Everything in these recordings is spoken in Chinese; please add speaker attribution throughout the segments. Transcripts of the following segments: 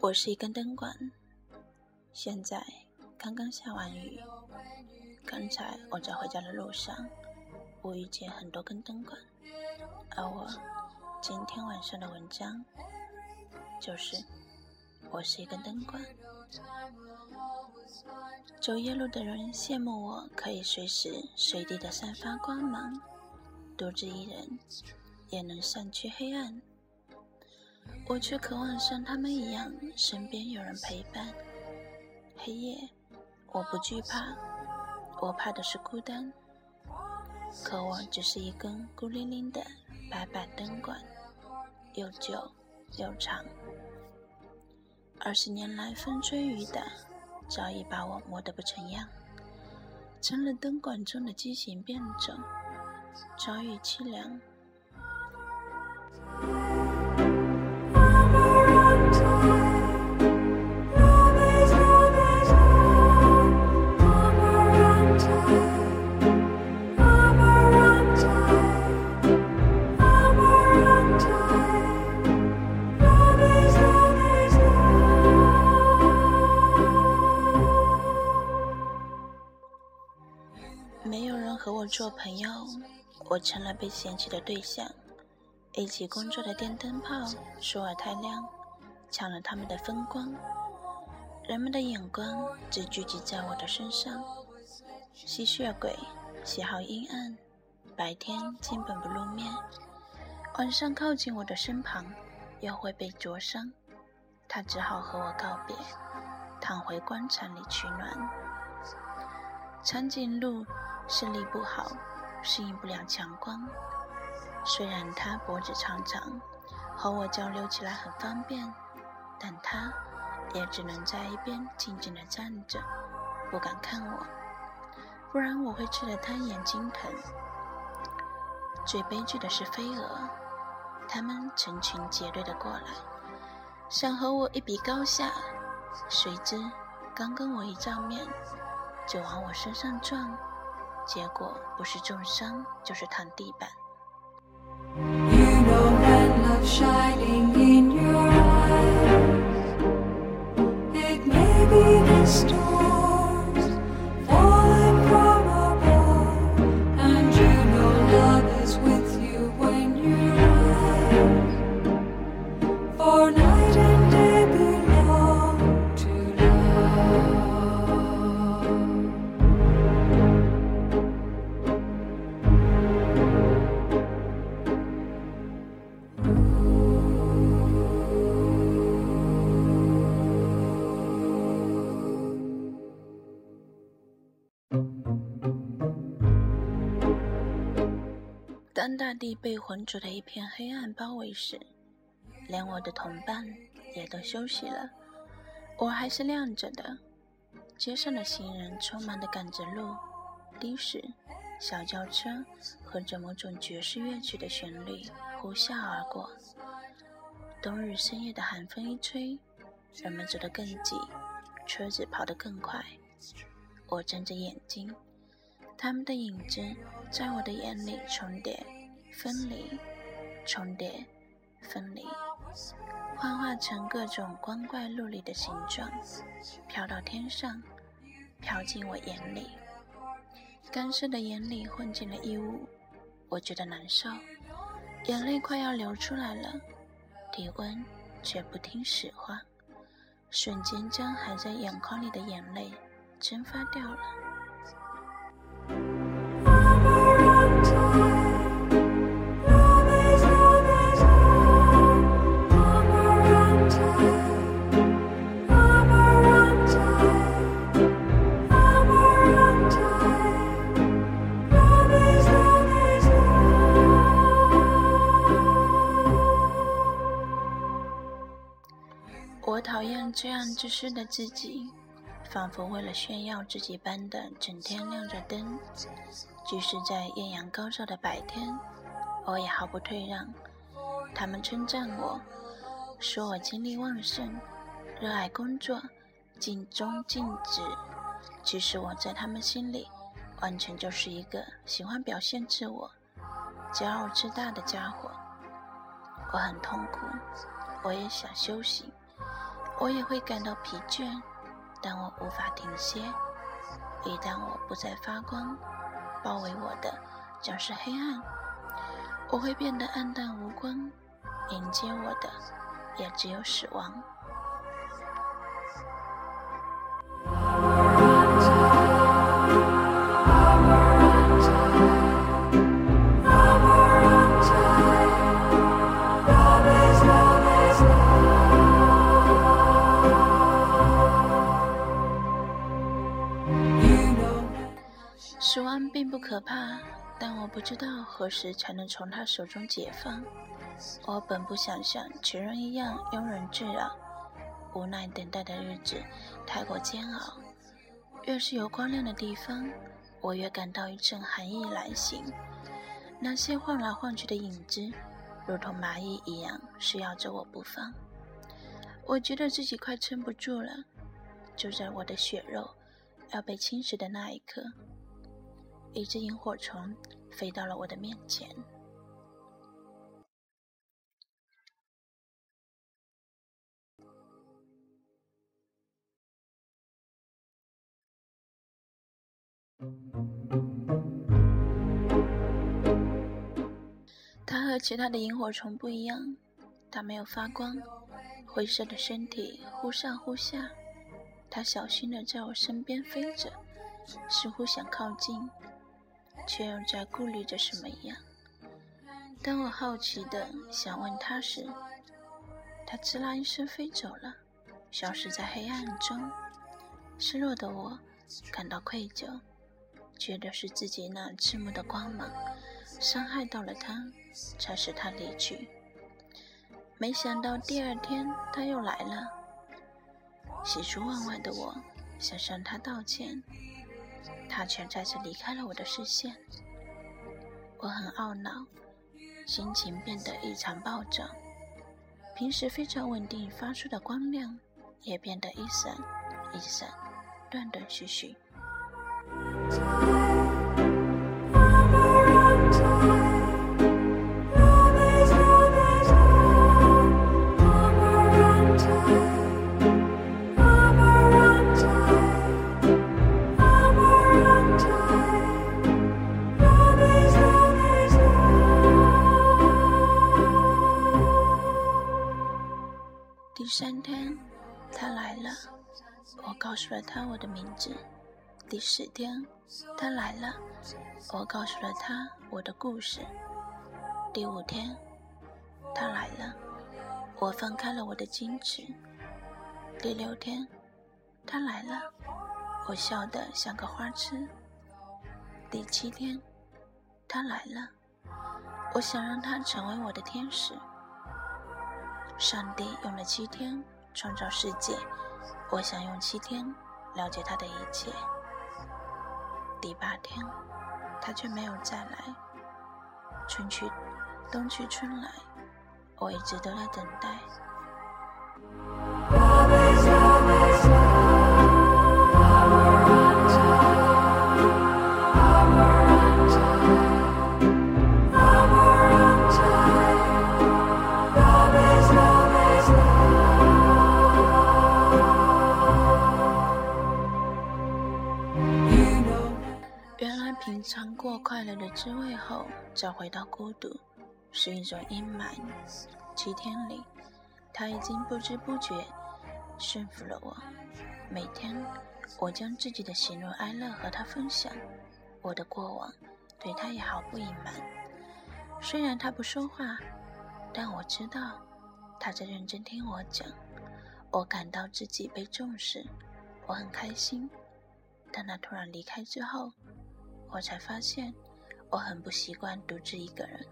Speaker 1: 我是一根灯管，现在刚刚下完雨。刚才我在回家的路上，我遇见很多根灯管，而我今天晚上的文章就是。我是一根灯管，走夜路的人羡慕我可以随时随地的散发光芒，独自一人也能散去黑暗。我却渴望像他们一样，身边有人陪伴。黑夜，我不惧怕，我怕的是孤单。可我只是一根孤零零的白板灯管，又旧又长。二十年来，风吹雨打，早已把我磨得不成样，成了灯管中的畸形变种，遭遇凄凉。和我做朋友，我成了被嫌弃的对象。一起工作的电灯泡说我太亮，抢了他们的风光。人们的眼光只聚集在我的身上。吸血鬼喜好阴暗，白天基本不露面，晚上靠近我的身旁又会被灼伤。他只好和我告别，躺回棺材里取暖。长颈鹿。视力不好，适应不了强光。虽然他脖子长长，和我交流起来很方便，但他也只能在一边静静地站着，不敢看我，不然我会吃得他眼睛疼。最悲剧的是飞蛾，它们成群结队的过来，想和我一比高下，谁知刚跟我一照面，就往我身上撞。结果不是重伤，就是躺地板。当大地被浑浊的一片黑暗包围时，连我的同伴也都休息了，我还是亮着的。街上的行人匆忙地赶着路，的士、小轿车和着某种爵士乐曲的旋律呼啸而过。冬日深夜的寒风一吹，人们走得更急，车子跑得更快。我睁着眼睛，他们的影子在我的眼里重叠。分离，重叠，分离，幻化成各种光怪陆离的形状，飘到天上，飘进我眼里。干涩的眼里混进了异物，我觉得难受，眼泪快要流出来了，体温却不听使唤，瞬间将含在眼眶里的眼泪蒸发掉了。这样自私的自己，仿佛为了炫耀自己般的整天亮着灯，即使在艳阳高照的白天，我也毫不退让。他们称赞我，说我精力旺盛，热爱工作，尽忠尽职。其实我在他们心里，完全就是一个喜欢表现自我、骄傲自大的家伙。我很痛苦，我也想休息，我也会感到疲倦，但我无法停歇。一旦我不再发光，包围我的将是黑暗，我会变得暗淡无光，迎接我的也只有死亡。可怕，但我不知道何时才能从他手中解放。我本不想像其人一样庸人自扰，无奈等待的日子太过煎熬。越是有光亮的地方，我越感到一阵寒意来袭。那些晃来晃去的影子，如同蚂蚁一样撕咬着我不放。我觉得自己快撑不住了。就在我的血肉要被侵蚀的那一刻。一只萤火虫飞到了我的面前。它和其他的萤火虫不一样，它没有发光，灰色的身体忽上忽下。它小心的在我身边飞着，似乎想靠近。却又在顾虑着什么一样。当我好奇的想问他时，他吱啦一声飞走了，消失在黑暗中。失落的我感到愧疚，觉得是自己那刺目的光芒伤害到了他，才使他离去。没想到第二天他又来了，喜出望外的我想向他道歉。他却再次离开了我的视线，我很懊恼，心情变得异常暴躁，平时非常稳定发出的光亮也变得一闪一闪，断断续续。第四天，他来了，我告诉了他我的故事。第五天，他来了，我放开了我的矜持。第六天，他来了，我笑得像个花痴。第七天，他来了，我想让他成为我的天使。上帝用了七天创造世界，我想用七天了解他的一切。第八天，他却没有再来。春去，冬去，春来，我一直都在等待。品尝过快乐的滋味后，再回到孤独，是一种阴霾。七天里，他已经不知不觉驯服了我。每天，我将自己的喜怒哀乐和他分享，我的过往对他也毫不隐瞒。虽然他不说话，但我知道他在认真听我讲。我感到自己被重视，我很开心。但他突然离开之后。我才发现，我很不习惯独自一个人。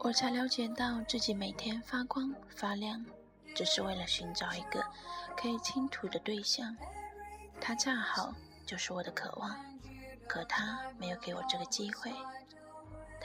Speaker 1: 我才了解到自己每天发光发亮，只是为了寻找一个可以倾吐的对象。他恰好就是我的渴望，可他没有给我这个机会。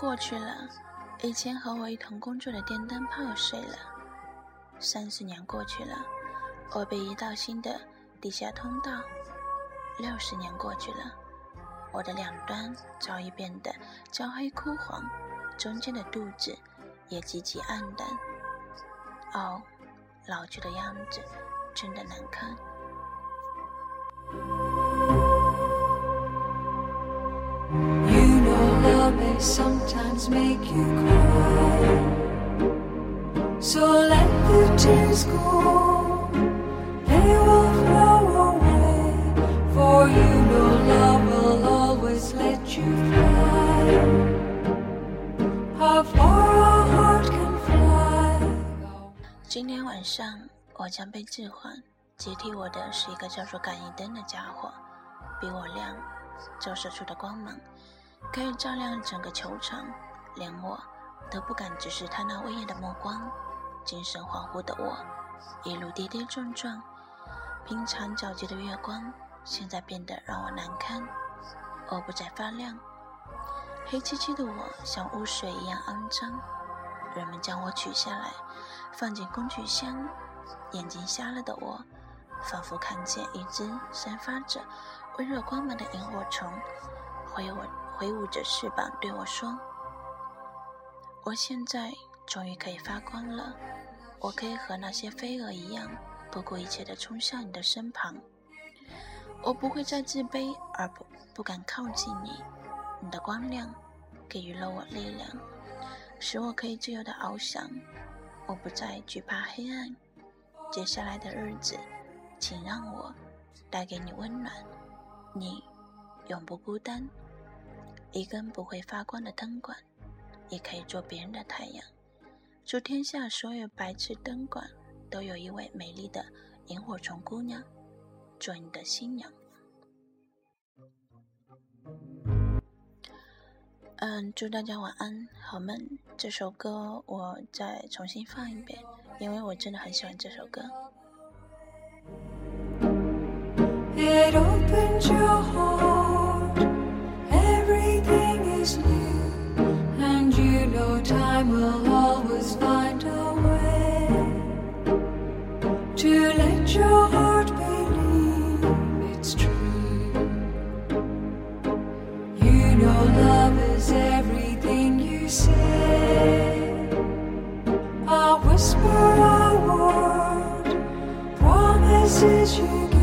Speaker 1: 过去了，以前和我一同工作的电灯泡睡了。三十年过去了，我被移到新的地下通道。六十年过去了，我的两端早已变得焦黑枯黄，中间的肚子也极其暗淡。哦，老去的样子真的难看。Sometimes make you cry. So let the tears go, they will flow away. For you know love will always let you fly. How far a heart can fly. 今天晚上我将被置换，接替我的是一个叫做感应灯的家伙，比我亮，照射出的光芒。可以照亮整个球场，连我都不敢直视他那威严的目光。精神恍惚的我，一路跌跌撞撞，平常皎洁的月光，现在变得让我难堪。我不再发亮，黑漆漆的我像污水一样肮脏。人们将我取下来，放进工具箱。眼睛瞎了的我，仿佛看见一只散发着温热光芒的萤火虫，挥我。挥舞着翅膀对我说：“我现在终于可以发光了，我可以和那些飞蛾一样，不顾一切地冲向你的身旁。我不会再自卑而不不敢靠近你。你的光亮给予了我力量，使我可以自由地翱翔。我不再惧怕黑暗。接下来的日子，请让我带给你温暖，你永不孤单。”一根不会发光的灯管，也可以做别人的太阳。祝天下所有白炽灯管都有一位美丽的萤火虫姑娘，做你的新娘。嗯，祝大家晚安，好梦。这首歌我再重新放一遍，因为我真的很喜欢这首歌。失
Speaker 2: 去。